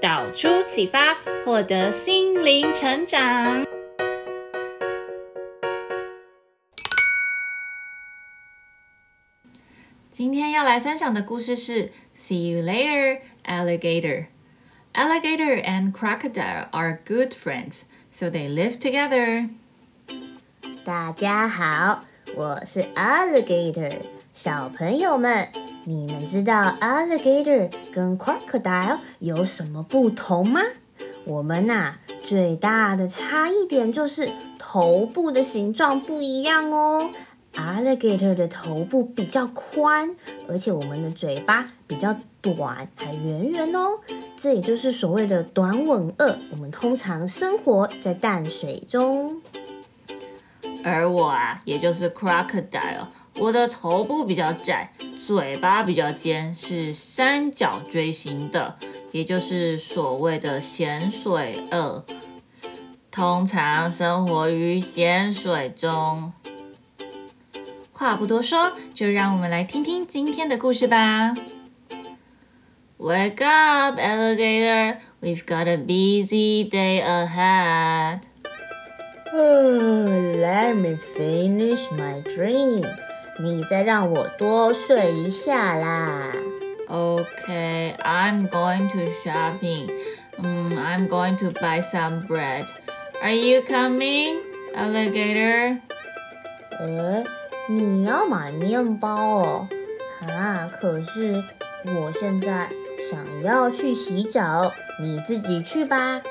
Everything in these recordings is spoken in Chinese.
导出启发，获得心灵成长。今天要来分享的故事是 See you later, alligator. Alligator and crocodile are good friends, so they live together. 大家好，我是 alligator，小朋友们。你们知道 alligator 跟 crocodile 有什么不同吗？我们呐、啊，最大的差异点就是头部的形状不一样哦。alligator 的头部比较宽，而且我们的嘴巴比较短，还圆圆哦。这也就是所谓的短吻鳄。我们通常生活在淡水中。而我啊，也就是 crocodile，我的头部比较窄。嘴巴比较尖，是三角锥形的，也就是所谓的咸水鳄，通常生活于咸水中。话不多说，就让我们来听听今天的故事吧。Wake up, alligator! We've got a busy day ahead. Oh, let me finish my dream. 你再让我多睡一下啦。Okay, I'm going to shopping. Um, I'm going to buy some bread. Are you coming, alligator? 诶，你要买面包哦？啊，可是我现在想要去洗澡，你自己去吧。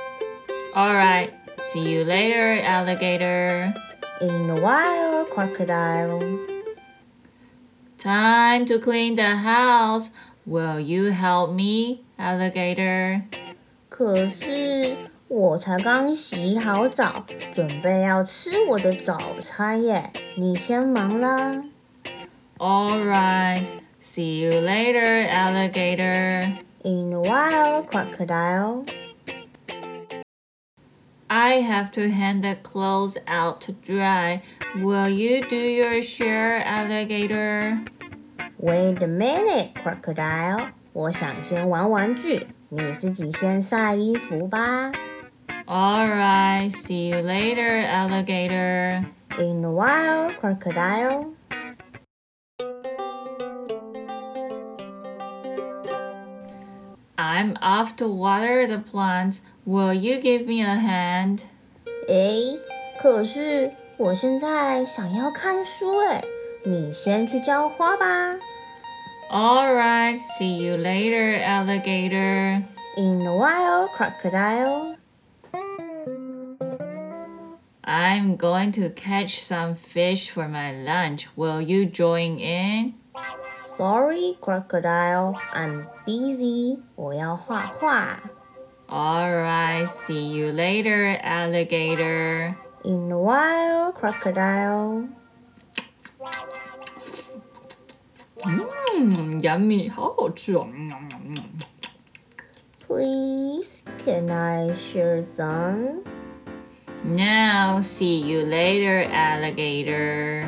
All right, see you later, alligator. In a while, crocodile. Time to clean the house. Will you help me, alligator? 可是我才刚洗好澡，准备要吃我的早餐耶。你先忙啦。All right. See you later, alligator. In a while, crocodile. I have to hang the clothes out to dry. Will you do your share, alligator? Wait a minute, crocodile. 我想先玩玩具，你自己先晒衣服吧。All right, see you later, alligator. In a while, crocodile. I'm off to water the plants. Will you give me a hand? 诶，可是我现在想要看书诶， 你先去浇花吧。All right, see you later, alligator. In a while, crocodile. I'm going to catch some fish for my lunch. Will you join in? Sorry, crocodile. I'm busy. 我要画画。All right, see you later, alligator. In a while, crocodile. Mmm, yummy，好好吃哦。Please, can I share some? Now, see you later, alligator.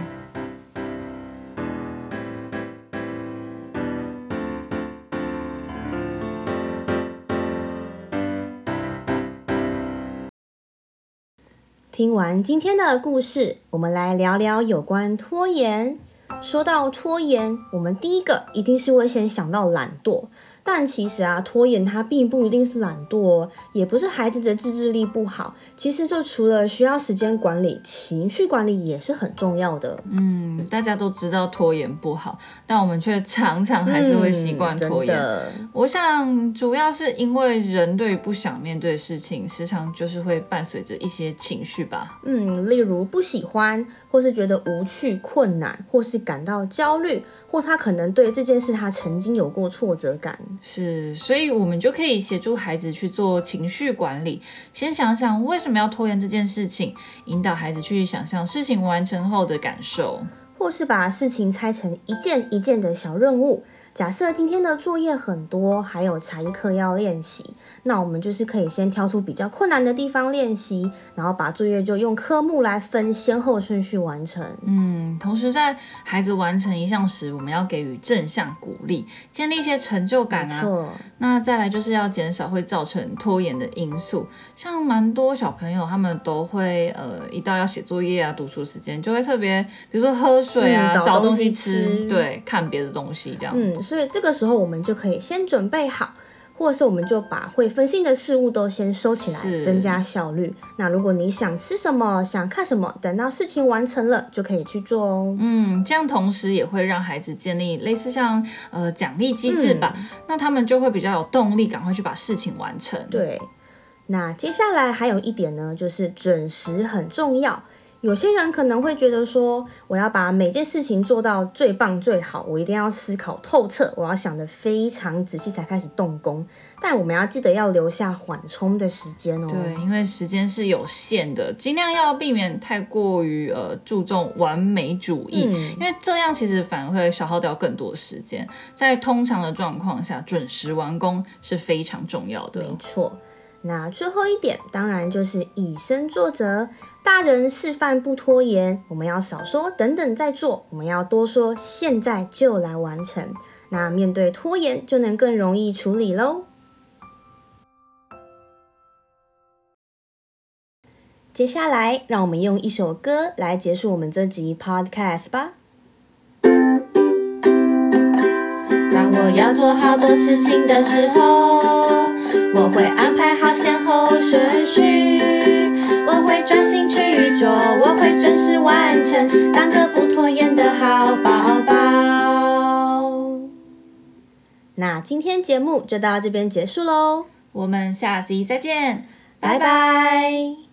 听完今天的故事，我们来聊聊有关拖延。说到拖延，我们第一个一定是会先想到懒惰。但其实啊，拖延它并不一定是懒惰哦，也不是孩子的自制力不好。其实就除了需要时间管理，情绪管理也是很重要的。嗯，大家都知道拖延不好，但我们却常常还是会习惯拖延。嗯，我想主要是因为人对于不想面对的事情，时常就是会伴随着一些情绪吧。嗯，例如不喜欢，或是觉得无趣、困难，或是感到焦虑。或他可能对这件事他曾经有过挫折感，是，所以我们就可以协助孩子去做情绪管理。先想想为什么要拖延这件事情，引导孩子去想象事情完成后的感受，或是把事情拆成一件一件的小任务。假设今天的作业很多，还有才艺课要练习，那我们就是可以先挑出比较困难的地方练习，然后把作业就用科目来分先后顺序完成。嗯，同时在孩子完成一项时，我们要给予正向鼓励，建立一些成就感啊。那再来就是要减少会造成拖延的因素，像蛮多小朋友他们都会呃，一到要写作业啊、读书时间，就会特别，比如说喝水啊、嗯、找东西吃，吃对，看别的东西这样。嗯。所以这个时候，我们就可以先准备好，或者是我们就把会分心的事物都先收起来，增加效率。那如果你想吃什么，想看什么，等到事情完成了就可以去做哦。嗯，这样同时也会让孩子建立类似像呃奖励机制吧，嗯，那他们就会比较有动力，赶快去把事情完成。对，那接下来还有一点呢，就是准时很重要。有些人可能会觉得说，我要把每件事情做到最棒最好，我一定要思考透彻，我要想得非常仔细才开始动工。但我们要记得要留下缓冲的时间哦。对，因为时间是有限的，尽量要避免太过于呃注重完美主义，嗯，因为这样其实反而会消耗掉更多时间。在通常的状况下，准时完工是非常重要的。没错。那最后一点，当然就是以身作则。大人示范不拖延，我们要少说等等再做，我们要多说现在就来完成。那面对拖延，就能更容易处理喽。接下来，让我们用一首歌来结束我们这集 Podcast 吧。当我要做好多事情的时候，我会安排好先后顺序。我会专心去做，我会准时完成，当个不拖延的好宝宝。那今天节目就到这边结束喽，我们下集再见，拜拜。